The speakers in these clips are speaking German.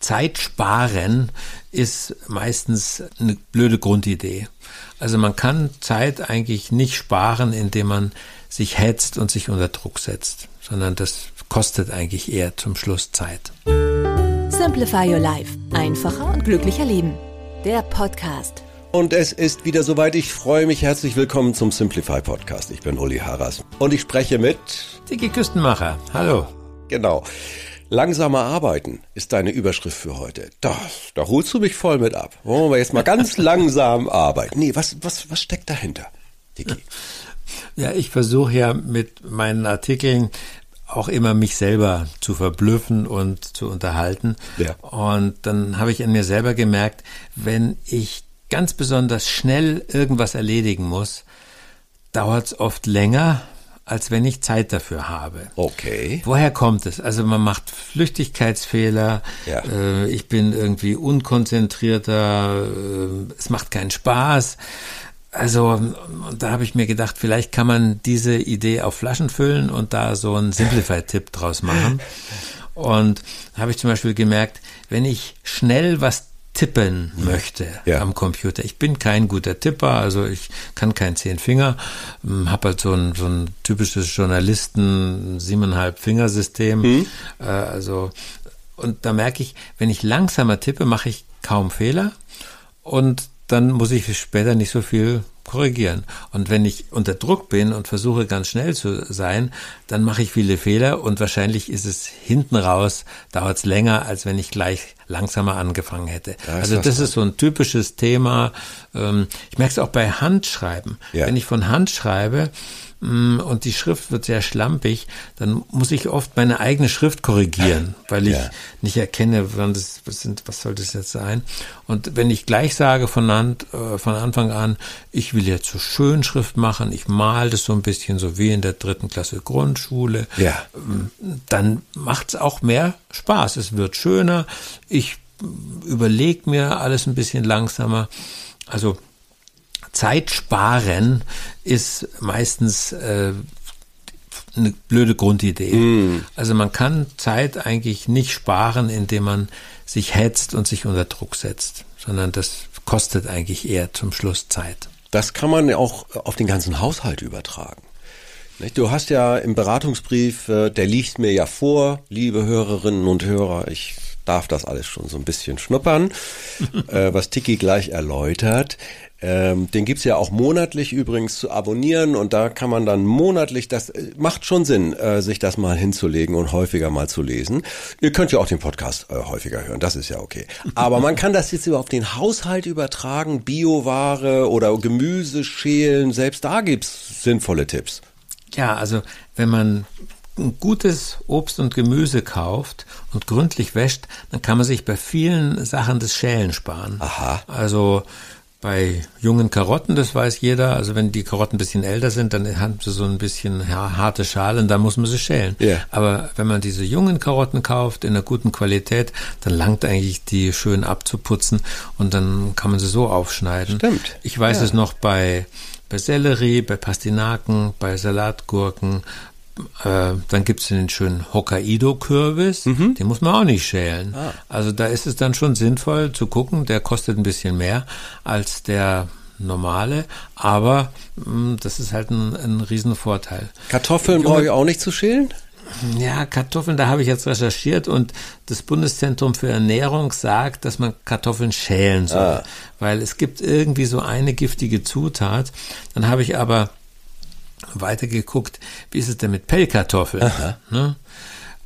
Zeit sparen ist meistens eine blöde Grundidee. Also man kann Zeit eigentlich nicht sparen, indem man sich hetzt und sich unter Druck setzt, sondern das kostet eigentlich eher zum Schluss Zeit. Simplify Your Life. Einfacher und glücklicher Leben. Der Podcast. Und es ist wieder soweit. Ich freue mich. Herzlich willkommen zum Simplify Podcast. Ich bin Uli Harras und ich spreche mit Dicke Küstenmacher. Hallo. Genau. Langsamer arbeiten ist deine Überschrift für heute. Das, da holst du mich voll mit ab. Wollen wir jetzt mal ganz langsam arbeiten. Nee, was, was, was steckt dahinter, Dicky? Ja, ich versuche ja mit meinen Artikeln auch immer mich selber zu verblüffen und zu unterhalten. Ja. Und dann habe ich in mir selber gemerkt, wenn ich ganz besonders schnell irgendwas erledigen muss, dauert es oft länger, als wenn ich Zeit dafür habe. Okay. Woher kommt es? Also man macht Flüchtigkeitsfehler, Ja. äh, ich bin irgendwie unkonzentrierter, äh, es macht keinen Spaß. Also da habe ich mir gedacht, vielleicht kann man diese Idee auf Flaschen füllen und da so einen Simplify-Tipp draus machen. Und da habe ich zum Beispiel gemerkt, wenn ich schnell was tippen möchte Ja. am Computer. Ich bin kein guter Tipper, also ich kann kein zehn Finger, habe halt so ein, so ein typisches Journalisten siebeneinhalb Fingersystem. Äh, also und da merke ich, wenn ich langsamer tippe, mache ich kaum Fehler und dann muss ich später nicht so viel korrigieren. Und wenn ich unter Druck bin und versuche ganz schnell zu sein, dann mache ich viele Fehler und wahrscheinlich ist es hinten raus, dauert es länger, als wenn ich gleich langsamer angefangen hätte. Da also was das ist so ein typisches Thema. Ähm, Ich merke es auch bei Handschreiben. Ja. Wenn ich von Hand schreibe, mm, und die Schrift wird sehr schlampig, dann muss ich oft meine eigene Schrift korrigieren, weil ich Ja. nicht erkenne, wann das, was, sind, was soll das jetzt sein. Und wenn ich gleich sage von, Hand, äh, von Anfang an, ich will jetzt so Schönschrift machen, ich mal das so ein bisschen so wie in der dritten Klasse Grundschule, Ja. ähm, dann macht's auch mehr Spaß. Es wird schöner. Ich überlege mir alles ein bisschen langsamer. Also Zeit sparen ist meistens äh, eine blöde Grundidee. Also man kann Zeit eigentlich nicht sparen, indem man sich hetzt und sich unter Druck setzt, sondern das kostet eigentlich eher zum Schluss Zeit. Das kann man auch auf den ganzen Haushalt übertragen. Du hast ja im Beratungsbrief, äh, der liegt mir ja vor, liebe Hörerinnen und Hörer, ich darf das alles schon so ein bisschen schnuppern, äh, was Tiki gleich erläutert. Ähm, den gibt's ja auch monatlich übrigens zu abonnieren und da kann man dann monatlich, das äh, macht schon Sinn, äh, sich das mal hinzulegen und häufiger mal zu lesen. Ihr könnt ja auch den Podcast äh, häufiger hören, das ist ja okay. Aber man kann das jetzt über auf den Haushalt übertragen, Bioware oder Gemüse schälen, selbst da gibt's sinnvolle Tipps. Ja, also wenn man gutes Obst und Gemüse kauft und gründlich wäscht, dann kann man sich bei vielen Sachen das Schälen sparen. Aha. Also bei jungen Karotten, das weiß jeder, also wenn die Karotten ein bisschen älter sind, dann haben sie so ein bisschen ha- harte Schalen, dann muss man sie schälen. Ja. Aber wenn man diese jungen Karotten kauft, in einer guten Qualität, dann langt eigentlich die schön abzuputzen und dann kann man sie so aufschneiden. Stimmt. Ich weiß Ja. es noch bei, bei Sellerie, bei Pastinaken, bei Salatgurken. Äh, dann gibt's den schönen Hokkaido-Kürbis, den muss man auch nicht schälen. Also da ist es dann schon sinnvoll zu gucken, der kostet ein bisschen mehr als der normale, aber mh, das ist halt ein, ein Riesenvorteil. Kartoffeln brauche ich auch nicht zu schälen? Ja, Kartoffeln, da habe ich jetzt recherchiert und das Bundeszentrum für Ernährung sagt, dass man Kartoffeln schälen soll, Ah. weil es gibt irgendwie so eine giftige Zutat. Dann habe ich aber weitergeguckt, wie ist es denn mit Pellkartoffeln? Ne?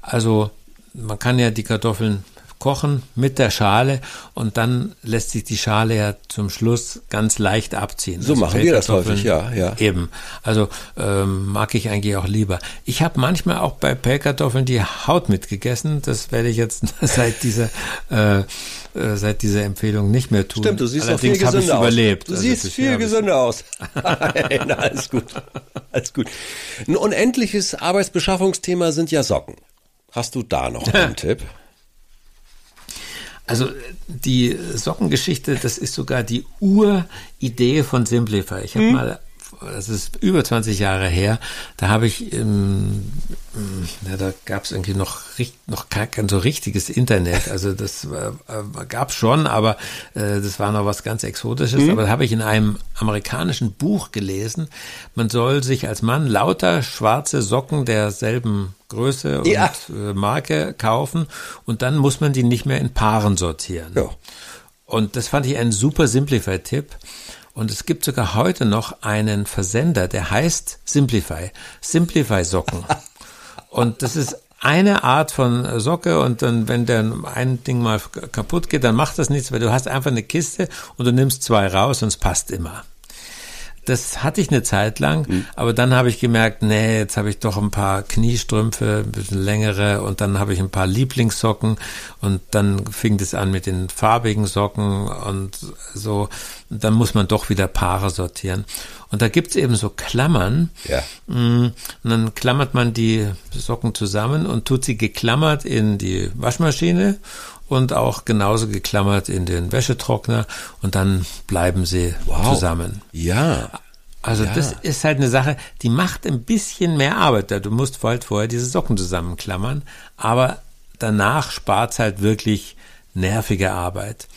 Also man kann ja die Kartoffeln kochen mit der Schale und dann lässt sich die Schale ja zum Schluss ganz leicht abziehen. So Also machen wir das häufig, ja, ja. Eben. Also ähm, mag ich eigentlich auch lieber. Ich habe manchmal auch bei Pellkartoffeln die Haut mitgegessen. Das werde ich jetzt seit dieser äh, äh, seit dieser Empfehlung nicht mehr tun. Stimmt, du siehst auch viel Allerdings habe ich gesünder aus. überlebt. Du Also siehst viel gesünder aus. Nein, alles gut. Alles gut. Ein unendliches Arbeitsbeschaffungsthema sind ja Socken. Hast du da noch einen Tipp? Also die Sockengeschichte, das ist sogar die Uridee von Simplify. Ich habe mal, das ist über 20 Jahre her, da habe ich, ähm, ja, da gab es irgendwie noch, noch gar kein so richtiges Internet. Also das äh, gab schon, aber äh, das war noch was ganz Exotisches. Aber da habe ich in einem amerikanischen Buch gelesen, man soll sich als Mann lauter schwarze Socken derselben Größe und Ja. äh, Marke kaufen und dann muss man die nicht mehr in Paaren sortieren. Ja. Und das fand ich einen super Simplify-Tipp. Und es gibt sogar heute noch einen Versender, der heißt Simplify. Simplify Socken. und das ist eine Art von Socke und dann, wenn dann ein Ding mal kaputt geht, dann macht das nichts, weil du hast einfach eine Kiste und du nimmst zwei raus und es passt immer. Das hatte ich eine Zeit lang, aber dann habe ich gemerkt, nee, jetzt habe ich doch ein paar Kniestrümpfe, ein bisschen längere und dann habe ich ein paar Lieblingssocken und dann fing das an mit den farbigen Socken und so. Und dann muss man doch wieder Paare sortieren. Und da gibt's eben so Klammern. Ja. Mm, Und dann klammert man die Socken zusammen und tut sie geklammert in die Waschmaschine und auch genauso geklammert in den Wäschetrockner und dann bleiben sie Wow. zusammen. Ja. Also Ja. das ist halt eine Sache, die macht ein bisschen mehr Arbeit. da. Du musst halt vorher diese Socken zusammenklammern, aber danach spart's halt wirklich nervige Arbeit.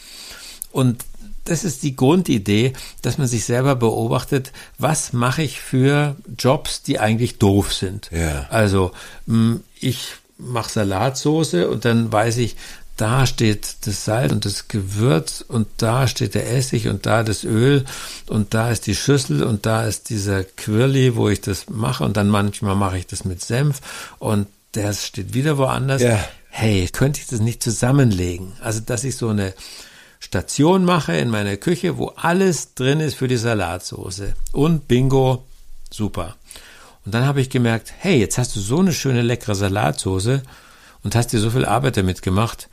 Und das ist die Grundidee, dass man sich selber beobachtet, was mache ich für Jobs, die eigentlich doof sind. Ja. Also mh, ich mache Salatsoße und dann weiß ich, da steht das Salz und das Gewürz und da steht der Essig und da das Öl und da ist die Schüssel und da ist dieser Quirli, wo ich das mache und dann manchmal mache ich das mit Senf und der steht wieder woanders. Ja. Hey, könnte ich das nicht zusammenlegen? Also, dass ich so eine Station mache in meiner Küche, wo alles drin ist für die Salatsoße. Und bingo, super. Und dann habe ich gemerkt, hey, jetzt hast du so eine schöne leckere Salatsoße und hast dir so viel Arbeit damit gemacht,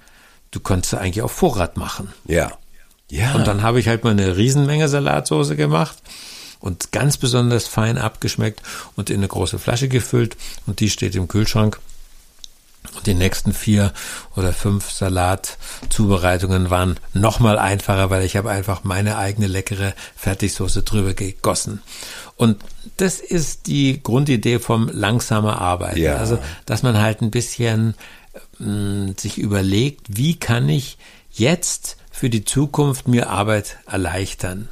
du könntest eigentlich auf Vorrat machen. Ja. Ja. Und dann habe ich halt mal eine Riesenmenge Salatsoße gemacht und ganz besonders fein abgeschmeckt und in eine große Flasche gefüllt und die steht im Kühlschrank. Und die nächsten vier oder fünf Salatzubereitungen waren nochmal einfacher, weil ich habe einfach meine eigene leckere Fertigsoße drüber gegossen. Und das ist die Grundidee vom langsamer Arbeiten. Ja. Also, dass man halt ein bisschen mh, sich überlegt, wie kann ich jetzt für die Zukunft mir Arbeit erleichtern.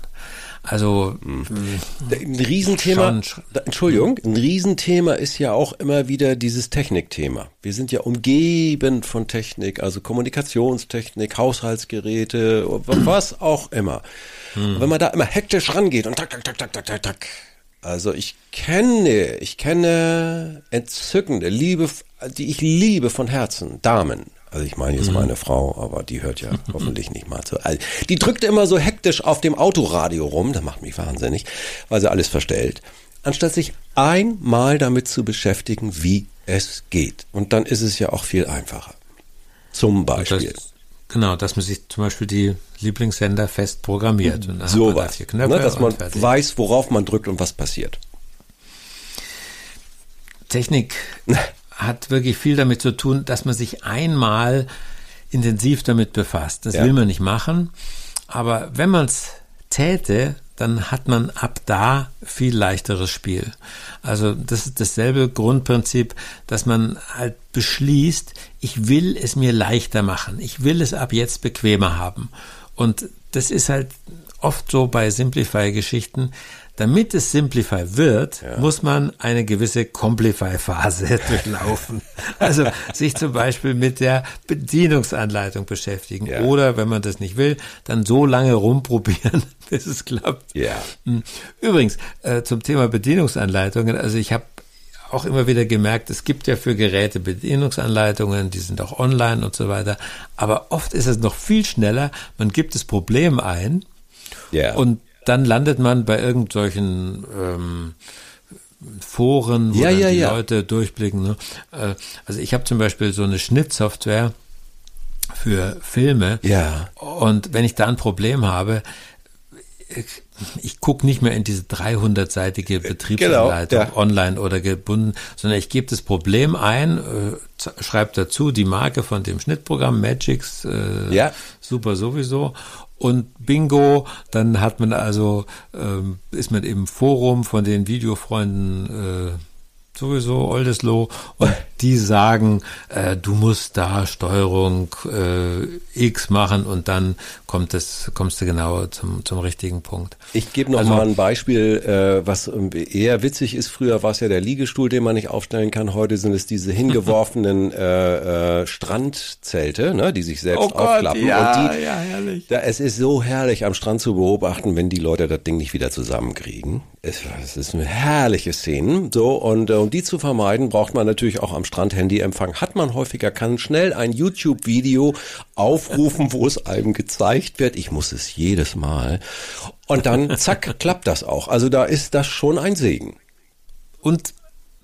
Also Ein Riesenthema, Schon, Entschuldigung, ein Riesenthema ist ja auch immer wieder dieses Technikthema. Wir sind ja umgeben von Technik, also Kommunikationstechnik, Haushaltsgeräte, was auch immer. Und wenn man da immer hektisch rangeht und tak, tak, tak, tak, tak, tak, tak. Also ich kenne, ich kenne entzückende, liebe, die ich liebe von Herzen, Damen. Also ich meine jetzt meine Frau, aber die hört ja hoffentlich nicht mal zu. Also die drückte immer so hektisch auf dem Autoradio rum, das macht mich wahnsinnig, weil sie alles verstellt, anstatt sich einmal damit zu beschäftigen, wie es geht. Und dann ist es ja auch viel einfacher. Zum Beispiel. Das, genau, dass man sich zum Beispiel die Lieblingssender fest programmiert. Und dann vier Knöpfe Ne, dass man weiß, worauf man drückt und was passiert. Technik hat wirklich viel damit zu tun, dass man sich einmal intensiv damit befasst. Das Ja. will man nicht machen. Aber wenn man es täte, dann hat man ab da viel leichteres Spiel. Also das ist dasselbe Grundprinzip, dass man halt beschließt, ich will es mir leichter machen. Ich will es ab jetzt bequemer haben. Und das ist halt oft so bei Simplify-Geschichten. Damit es Simplify wird, muss man eine gewisse Complify-Phase durchlaufen. Also sich zum Beispiel mit der Bedienungsanleitung beschäftigen. Ja. Oder wenn man das nicht will, dann so lange rumprobieren, bis es klappt. Ja. Hm. Übrigens, äh, zum Thema Bedienungsanleitungen, also ich habe auch immer wieder gemerkt, es gibt ja für Geräte Bedienungsanleitungen, die sind auch online und so weiter. Aber oft ist es noch viel schneller. Man gibt das Problem ein Ja. und dann landet man bei irgendwelchen ähm, Foren, wo Ja, dann ja, die ja. Leute durchblicken. Ne? Äh, Also ich habe zum Beispiel so eine Schnittsoftware für Filme. Ja. Und wenn ich da ein Problem habe, ich, ich gucke nicht mehr in diese 300-seitige Betriebsanleitung Genau, ja. online oder gebunden, sondern ich gebe das Problem ein, äh, schreibe dazu die Marke von dem Schnittprogramm Magix, äh, Ja. super sowieso. Und bingo, dann hat man also, ähm, ist man im Forum von den Videofreunden äh, sowieso Oldesloe und die sagen, äh, du musst da Steuerung äh, X machen und dann kommt es, kommst du genau zum, zum richtigen Punkt. Ich gebe noch Also- mal ein Beispiel, äh, was eher witzig ist. Früher war es ja der Liegestuhl, den man nicht aufstellen kann. Heute sind es diese hingeworfenen äh, äh, Strandzelte, ne, die sich selbst aufklappen. und die, ja, herrlich. Da, es ist so herrlich am Strand zu beobachten, wenn die Leute das Ding nicht wieder zusammenkriegen. Es, es ist eine herrliche Szene. So, und äh, um die zu vermeiden, braucht man natürlich auch am Strand Handyempfang. Hat man häufiger, kann schnell ein YouTube-Video aufrufen, wo es einem gezeigt wird. Ich muss es jedes Mal. Und dann, zack, klappt das auch. Also da ist das schon ein Segen. Und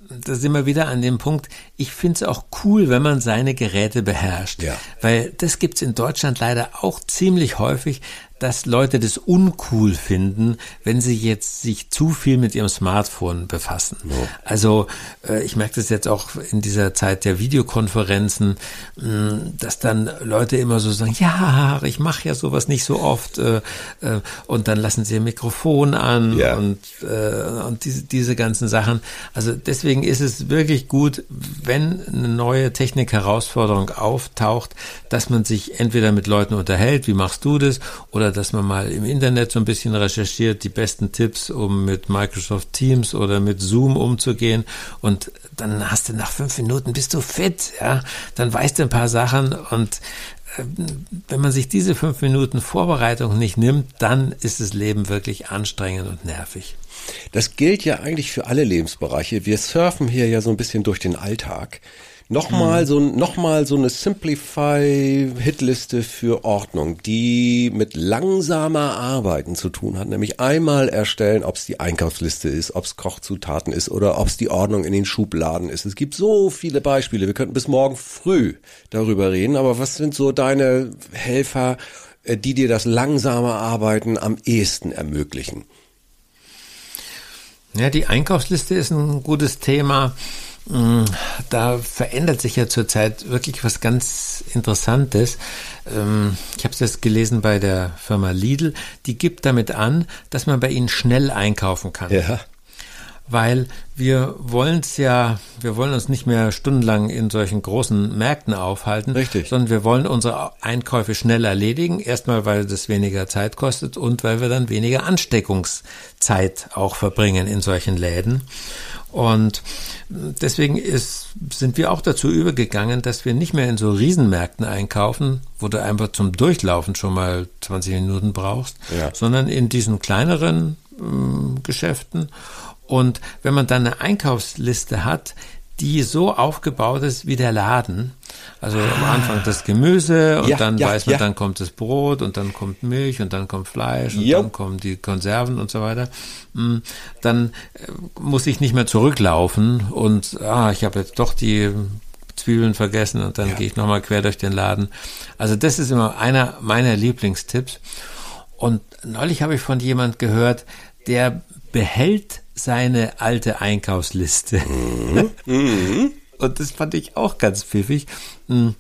da sind wir wieder an dem Punkt, ich finde es auch cool, wenn man seine Geräte beherrscht. Ja. Weil das gibt's in Deutschland leider auch ziemlich häufig, dass Leute das uncool finden, wenn sie jetzt sich zu viel mit ihrem Smartphone befassen. Also äh, ich merke das jetzt auch in dieser Zeit der Videokonferenzen, mh, dass dann Leute immer so sagen, ja, ich mache ja sowas nicht so oft äh, äh, und dann lassen sie ihr Mikrofon an Ja. und und diese, diese ganzen Sachen. Also deswegen ist es wirklich gut, wenn eine neue Technik-Herausforderung auftaucht, dass man sich entweder mit Leuten unterhält, wie machst du das, oder dass man mal im Internet so ein bisschen recherchiert, die besten Tipps, um mit Microsoft Teams oder mit Zoom umzugehen. Und dann hast du nach fünf Minuten bist du fit, ja. Dann weißt du ein paar Sachen und äh, wenn man sich diese fünf Minuten Vorbereitung nicht nimmt, dann ist das Leben wirklich anstrengend und nervig. Das gilt ja eigentlich für alle Lebensbereiche. Wir surfen hier ja so ein bisschen durch den Alltag. Nochmal so, noch mal so eine Simplify-Hitliste für Ordnung, die mit langsamer Arbeiten zu tun hat. Nämlich einmal erstellen, ob es die Einkaufsliste ist, ob es Kochzutaten ist oder ob es die Ordnung in den Schubladen ist. Es gibt so viele Beispiele. Wir könnten bis morgen früh darüber reden. Aber was sind so deine Helfer, äh, die dir das langsame Arbeiten am ehesten ermöglichen? Ja, die Einkaufsliste ist ein gutes Thema. Da verändert sich ja zurzeit wirklich was ganz Interessantes. Ähm, Ich habe es jetzt gelesen bei der Firma Lidl. Die gibt damit an, dass man bei ihnen schnell einkaufen kann. Ja. Weil wir wollen es ja, wir wollen uns nicht mehr stundenlang in solchen großen Märkten aufhalten, Richtig. sondern wir wollen unsere Einkäufe schnell erledigen. Erstmal, weil das weniger Zeit kostet und weil wir dann weniger Ansteckungszeit auch verbringen in solchen Läden. Und deswegen ist, sind wir auch dazu übergegangen, dass wir nicht mehr in so Riesenmärkten einkaufen, wo du einfach zum Durchlaufen schon mal 20 Minuten brauchst, Ja. sondern in diesen kleineren ähm, Geschäften. Und wenn man dann eine Einkaufsliste hat, die so aufgebaut ist wie der Laden, also am Anfang das Gemüse und Ja, dann ja, weiß man, ja. dann kommt das Brot und dann kommt Milch und dann kommt Fleisch und Jo. dann kommen die Konserven und so weiter, mm, dann äh, muss ich nicht mehr zurücklaufen und ah, ich habe jetzt doch die Zwiebeln vergessen und dann gehe ich nochmal quer durch den Laden. Also das ist immer einer meiner Lieblingstipps. Und neulich habe ich von jemand gehört, der behält seine alte Einkaufsliste. Und das fand ich auch ganz pfiffig. Mm.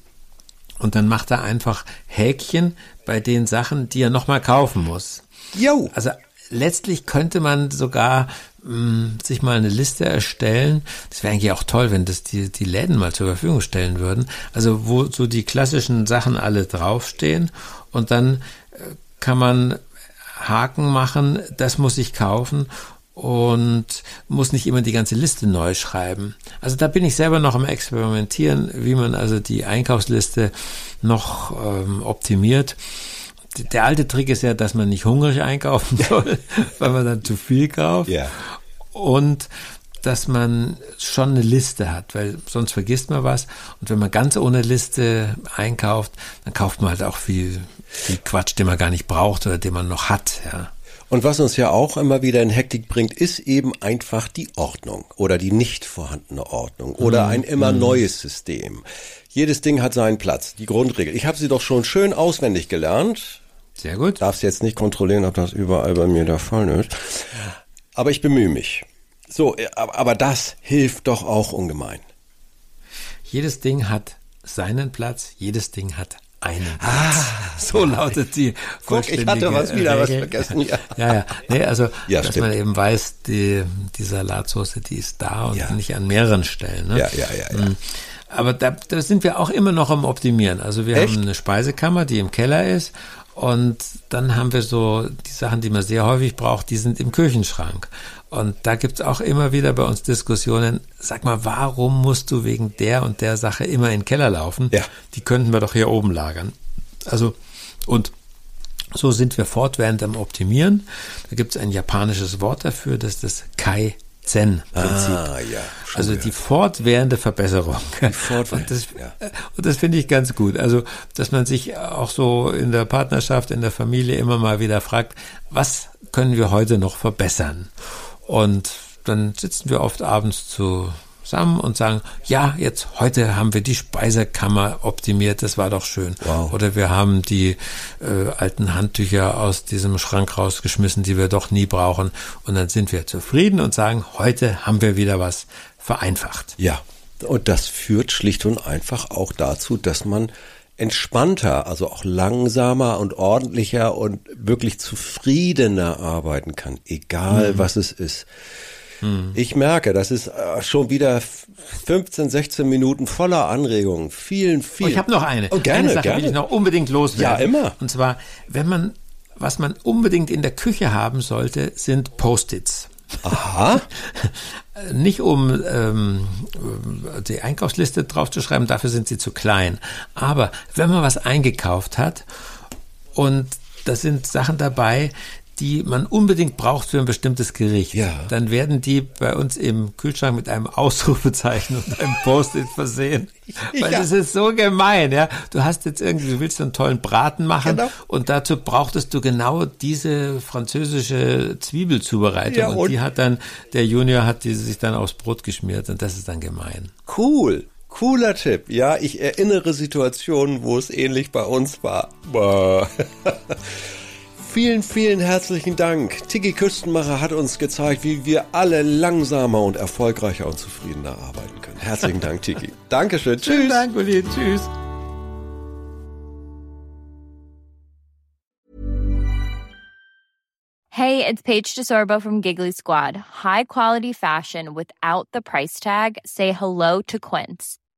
Und dann macht er einfach Häkchen bei den Sachen, die er nochmal kaufen muss. Jo. Also letztlich könnte man sogar mh, sich mal eine Liste erstellen. Das wäre eigentlich auch toll, wenn das die, die Läden mal zur Verfügung stellen würden. Also wo so die klassischen Sachen alle draufstehen und dann äh, kann man Haken machen, das muss ich kaufen und muss nicht immer die ganze Liste neu schreiben. Also da bin ich selber noch am Experimentieren, wie man also die Einkaufsliste noch ähm, optimiert. Der alte Trick ist ja, dass man nicht hungrig einkaufen soll, weil man dann zu viel kauft. Ja. Und dass man schon eine Liste hat, weil sonst vergisst man was. Und wenn man ganz ohne Liste einkauft, dann kauft man halt auch viel, viel Quatsch, den man gar nicht braucht oder den man noch hat. Ja. Und was uns ja auch immer wieder in Hektik bringt, ist eben einfach die Ordnung oder die nicht vorhandene Ordnung oder mhm. ein immer mhm. neues System. Jedes Ding hat seinen Platz, die Grundregel. Ich habe sie doch schon schön auswendig gelernt. Sehr gut. Darfst jetzt nicht kontrollieren, ob das überall bei mir der Fall ist. Aber ich bemühe mich. So, aber das hilft doch auch ungemein. Jedes Ding hat seinen Platz, jedes Ding hat einen Ah, so lautet die Guck, ich hatte was wieder Regel. was vergessen. Ja, ja, ja. Nee, also, ja, dass stimmt. man eben weiß, die, die Salatsauce, die ist da und ja. nicht an mehreren Stellen. Ne? Ja, ja, ja, ja. Mhm. Aber da, da sind wir auch immer noch am Optimieren. Also wir Echt? haben eine Speisekammer, die im Keller ist und dann haben wir so die Sachen, die man sehr häufig braucht, die sind im Küchenschrank. Und da gibt's auch immer wieder bei uns Diskussionen, sag mal, warum musst du wegen der und der Sache immer in den Keller laufen? Ja. Die könnten wir doch hier oben lagern. Also, und so sind wir fortwährend am Optimieren. Da gibt's ein japanisches Wort dafür, das ist das Kai Zen-Prinzip. Ah, ja, also gehört. die fortwährende Verbesserung. Die fortwährende, und das, ja. und das finde ich ganz gut. Also, dass man sich auch so in der Partnerschaft, in der Familie immer mal wieder fragt, was können wir heute noch verbessern? Und dann sitzen wir oft abends zu zusammen und sagen, ja, jetzt heute haben wir die Speisekammer optimiert, das war doch schön. Wow. Oder wir haben die äh, alten Handtücher aus diesem Schrank rausgeschmissen, die wir doch nie brauchen. Und dann sind wir zufrieden und sagen, heute haben wir wieder was vereinfacht. Ja, und das führt schlicht und einfach auch dazu, dass man entspannter, also auch langsamer und ordentlicher und wirklich zufriedener arbeiten kann, egal mhm. was es ist. Hm. Ich merke, das ist äh, schon wieder 15, 16 Minuten voller Anregungen. Vielen, vielen. Oh, ich habe noch eine. Oh, gerne, eine Sache gerne. will ich noch unbedingt loswerden. Ja, immer. Und zwar, wenn man, was man unbedingt in der Küche haben sollte, sind Post-its. Aha. Nicht um ähm, die Einkaufsliste draufzuschreiben, dafür sind sie zu klein. Aber wenn man was eingekauft hat und da sind Sachen dabei, die man unbedingt braucht für ein bestimmtes Gericht, ja. dann werden die bei uns im Kühlschrank mit einem Ausrufezeichen und einem Post-it versehen. Weil ja. das ist so gemein, ja. Du hast jetzt irgendwie, du willst einen tollen Braten machen genau. und dazu brauchtest du genau diese französische Zwiebelzubereitung ja, und, und die hat dann, der Junior hat die sich dann aufs Brot geschmiert und das ist dann gemein. Cool. Cooler Tipp. Ja, ich erinnere Situationen, wo es ähnlich bei uns war. Vielen, vielen herzlichen Dank. Tiki Küstenmacher hat uns gezeigt, wie wir alle langsamer und erfolgreicher und zufriedener arbeiten können. Herzlichen Dank, Tiki. Dankeschön. Tschüss. Vielen Dank, Uli. Tschüss. Hey, it's Paige DeSorbo from Giggly Squad. High quality fashion without the price tag. Say hello to Quince.